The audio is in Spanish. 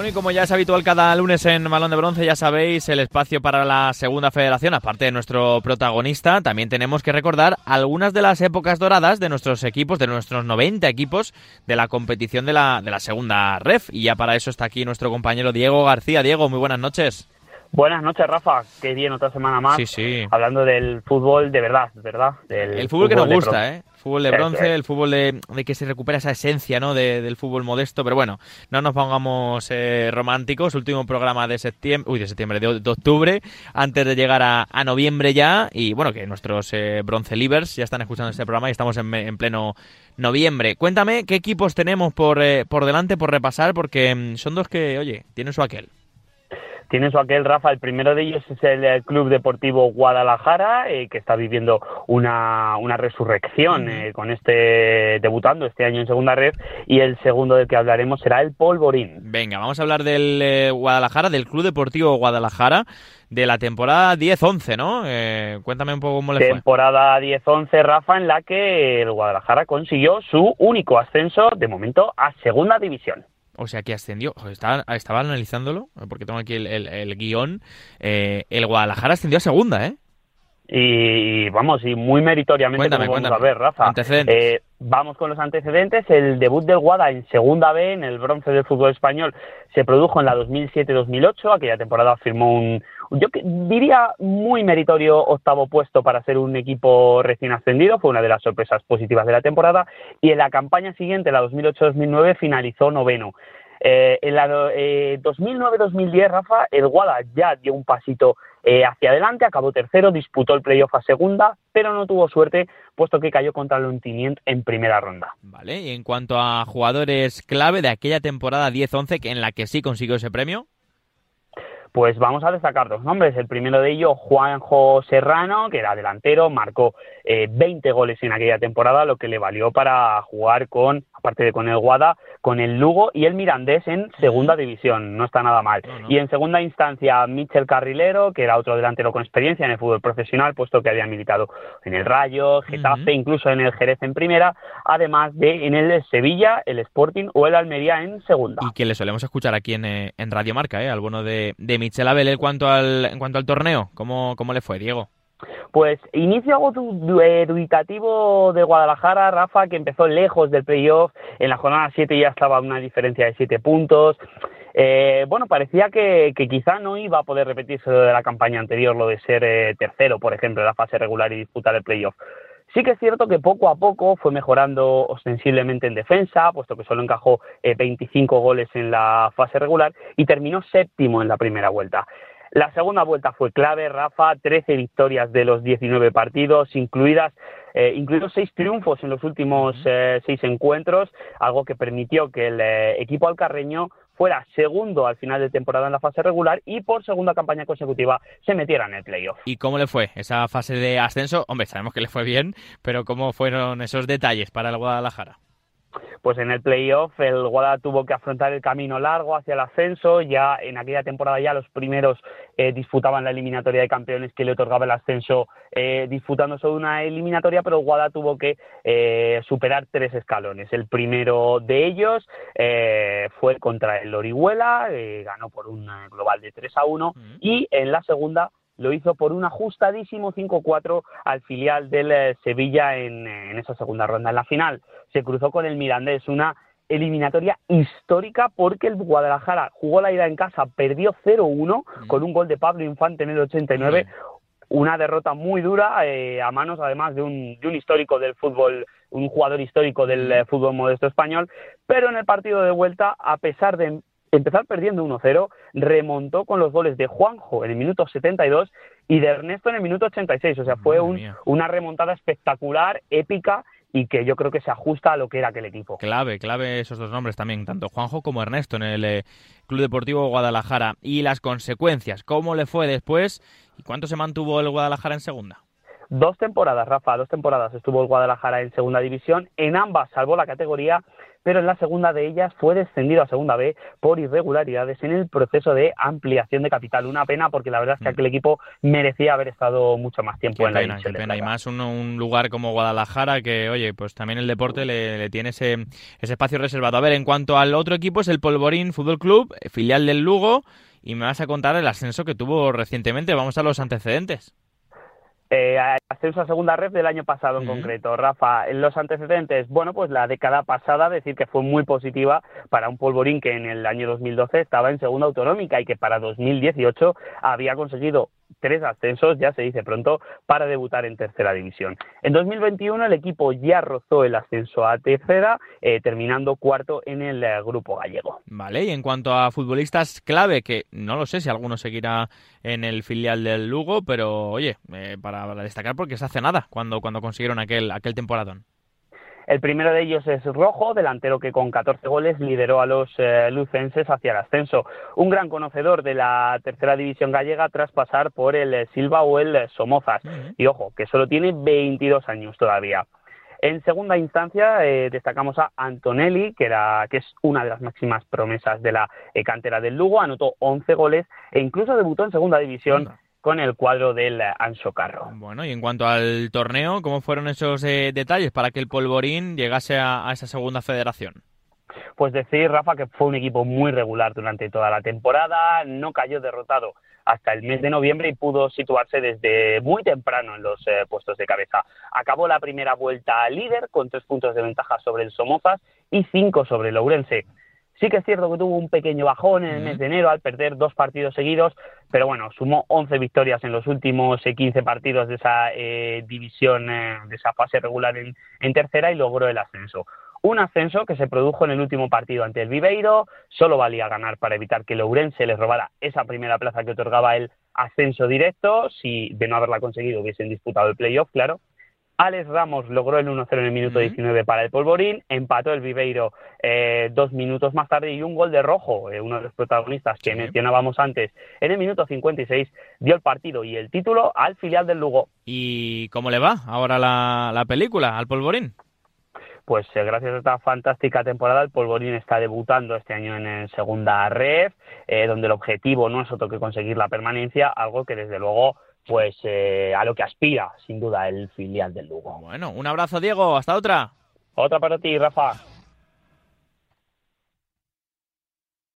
Bueno, y como ya es habitual cada lunes en Balón de Bronce, ya sabéis, el espacio para la segunda federación, aparte de nuestro protagonista, también tenemos que recordar algunas de las épocas doradas de nuestros equipos, de nuestros 90 equipos de la competición de la, de la segunda ref. Y ya para eso está aquí nuestro compañero Diego García. Diego, muy buenas noches. Buenas noches, Rafa. Qué bien, otra semana más. Sí, sí. Hablando del fútbol de verdad, ¿verdad? el fútbol, que nos gusta, ¿eh? Fútbol de bronce, el fútbol de, que se recupera esa esencia, ¿no? del fútbol modesto. Pero bueno, no nos pongamos eh, románticos. Último programa de septiembre, uy, de septiembre, de, octubre, antes de llegar a, noviembre ya. Y bueno, que nuestros eh, bronce livers ya están escuchando este programa y estamos en, en pleno noviembre. Cuéntame qué equipos tenemos por, eh, por delante, por repasar, porque mm, son dos que, oye, tienen su aquel. Tiene su aquel Rafa, el primero de ellos es el eh, Club Deportivo Guadalajara, eh, que está viviendo una, una resurrección eh, con este debutando este año en segunda red, y el segundo del que hablaremos será el Polvorín. Venga, vamos a hablar del Guadalajara, del Club Deportivo Guadalajara, de la temporada 10-11, ¿no? cuéntame un poco cómo le fue. Temporada 10-11, Rafa, en la que el Guadalajara consiguió su único ascenso de momento a segunda división. O sea, que ascendió. Estaba, estaba analizándolo, porque tengo aquí el, guion. Eh, el Guadalajara ascendió a segunda, ¿eh? Y, vamos, y muy meritoriamente, vamos a ver, Rafa. Eh, vamos con los antecedentes. El debut del Guada en Segunda B, en el bronce del fútbol español, se produjo en la 2007-2008. Aquella temporada firmó un, yo diría muy meritorio octavo puesto para ser un equipo recién ascendido. Fue una de las sorpresas positivas de la temporada. Y en la campaña siguiente, la 2008-2009, finalizó noveno. Eh, en la 2009-2010, eh, Rafa, el Guada ya dio un pasito eh, hacia adelante, acabó tercero, disputó el playoff a segunda, pero no tuvo suerte, puesto que cayó contra el en primera ronda. Vale, y en cuanto a jugadores clave de aquella temporada 10-11, en la que sí consiguió ese premio. Pues vamos a destacar dos nombres. El primero de ellos, Juanjo Serrano, que era delantero, marcó 20 eh, goles en aquella temporada, lo que le valió para jugar con, aparte de con el Guada, con el Lugo y el Mirandés en segunda división. No está nada mal. Y en segunda instancia, Michel Carrilero, que era otro delantero con experiencia en el fútbol profesional, puesto que había militado en el Rayo, Getafe, incluso en el Jerez en primera, además de en el Sevilla, el Sporting o el Almería en segunda. Y que le solemos escuchar aquí en, eh, en Radio Marca, ¿eh? al bueno de, de Michel Abel en cuanto al, en cuanto al torneo. ¿Cómo, cómo le fue, Diego? Pues inicio dubitativo de Guadalajara, Rafa, que empezó lejos del playoff. En la jornada 7 ya estaba una diferencia de 7 puntos. Eh, bueno, parecía que, quizá no iba a poder repetirse lo de la campaña anterior, lo de ser eh, tercero, por ejemplo, en la fase regular y disputar el playoff. Sí que es cierto que poco a poco fue mejorando ostensiblemente en defensa, puesto que solo encajó 25 eh, goles en la fase regular y terminó séptimo en la primera vuelta. La segunda vuelta fue clave, Rafa, 13 victorias de los 19 partidos, incluidas eh, incluidos seis triunfos en los últimos eh, seis encuentros, algo que permitió que el equipo alcarreño fuera segundo al final de temporada en la fase regular y por segunda campaña consecutiva se metiera en el playoff. ¿Y cómo le fue esa fase de ascenso? Hombre, sabemos que le fue bien, pero ¿cómo fueron esos detalles para el Guadalajara? Pues en el playoff el Guada tuvo que afrontar el camino largo hacia el ascenso. Ya en aquella temporada ya los primeros eh, disputaban la eliminatoria de campeones que le otorgaba el ascenso eh, disputando solo una eliminatoria, pero Guada tuvo que eh, superar tres escalones. El primero de ellos fue contra el Orihuela, ganó por un global de 3 a 1 y en la segunda lo hizo por un ajustadísimo 5-4 al filial del eh, Sevilla en, esa segunda ronda. En la final se cruzó con el Mirandés, una eliminatoria histórica porque el Guadalajara jugó la ida en casa, perdió 0-1 mm. con un gol de Pablo Infante en el 89. Una derrota muy dura eh, a manos además de un, de un histórico del fútbol un jugador histórico del mm. eh, fútbol modesto español, pero en el partido de vuelta, a pesar de empezar perdiendo 1-0, remontó con los goles de Juanjo en el minuto 72 y de Ernesto en el minuto 86. O sea, fue una remontada espectacular, épica y que yo creo que se ajusta a lo que era aquel equipo. Clave, clave esos dos nombres también, tanto Juanjo como Ernesto en el eh, Club Deportivo Guadalajara. Y las consecuencias, ¿cómo le fue después y cuánto se mantuvo el Guadalajara en segunda? Dos temporadas, Rafa, dos temporadas estuvo el Guadalajara en segunda división, en ambas salvó la categoría pero en la segunda de ellas fue descendido a segunda B por irregularidades en el proceso de ampliación de capital. Una pena porque la verdad es que mm. aquel equipo merecía haber estado mucho más tiempo en la división. Qué pena, y más un, lugar como Guadalajara que, oye, pues también el deporte le, tiene ese, ese espacio reservado. A ver, en cuanto al otro equipo es el Polvorín Fútbol Club, filial del Lugo, y me vas a contar el ascenso que tuvo recientemente. Vamos a los antecedentes. Eh, ascenso a segunda red del año pasado en concreto. Rafa, en los antecedentes, bueno, pues la década pasada, decir que fue muy positiva para un polvorín que en el año 2012 estaba en segunda autonómica y que para 2018 había conseguido tres ascensos, ya se dice pronto, para debutar en tercera división. En 2021 el equipo ya rozó el ascenso a tercera, eh, terminando cuarto en el eh, grupo gallego. Vale, y en cuanto a futbolistas clave, que no lo sé si alguno seguirá en el filial del Lugo, pero oye, eh, para, destacar porque se hace nada cuando, cuando consiguieron aquel, aquel temporadón. El primero de ellos es Rojo, delantero que con 14 goles lideró a los eh, lucenses hacia el ascenso. Un gran conocedor de la tercera división gallega tras pasar por el eh, Silva o el eh, Somozas. Y ojo, que solo tiene 22 años todavía. En segunda instancia destacamos a Antonelli, que, era, que es una de las máximas promesas de la cantera del Lugo, anotó 11 goles e incluso debutó en segunda división con el cuadro del Anso Carro. Bueno, y en cuanto al torneo, ¿cómo fueron esos eh, detalles para que el Polvorín llegase a, esa segunda federación? Pues decir, Rafa, que fue un equipo muy regular durante toda la temporada, no cayó derrotado hasta el mes de noviembre y pudo situarse desde muy temprano en los eh, puestos de cabeza. Acabó la primera vuelta líder con tres puntos de ventaja sobre el Somozas y cinco sobre el Ourense. Sí que es cierto que tuvo un pequeño bajón en el mes de enero al perder dos partidos seguidos, pero bueno, sumó 11 victorias en los últimos 15 eh, partidos de esa eh, división, eh, de esa fase regular en, tercera y logró el ascenso. Un ascenso que se produjo en el último partido ante el Viveiro, solo valía ganar para evitar que el se les robara esa primera plaza que otorgaba el ascenso directo, si de no haberla conseguido hubiesen disputado el playoff, claro, Alex Ramos logró el 1-0 en el minuto 19 para el Polvorín, empató el Viveiro eh, dos minutos más tarde y un gol de Rojo, eh, uno de los protagonistas que mencionábamos antes, en el minuto 56 dio el partido y el título al filial del Lugo. ¿Y cómo le va ahora la, película al Polvorín? pues eh, gracias a esta fantástica temporada el Polvorín está debutando este año en, segunda red, donde el objetivo no es otro que conseguir la permanencia, algo que desde luego pues eh, a lo que aspira, sin duda, el filial del Lugo. Bueno, un abrazo, Diego. Hasta otra. Otra para ti, Rafa.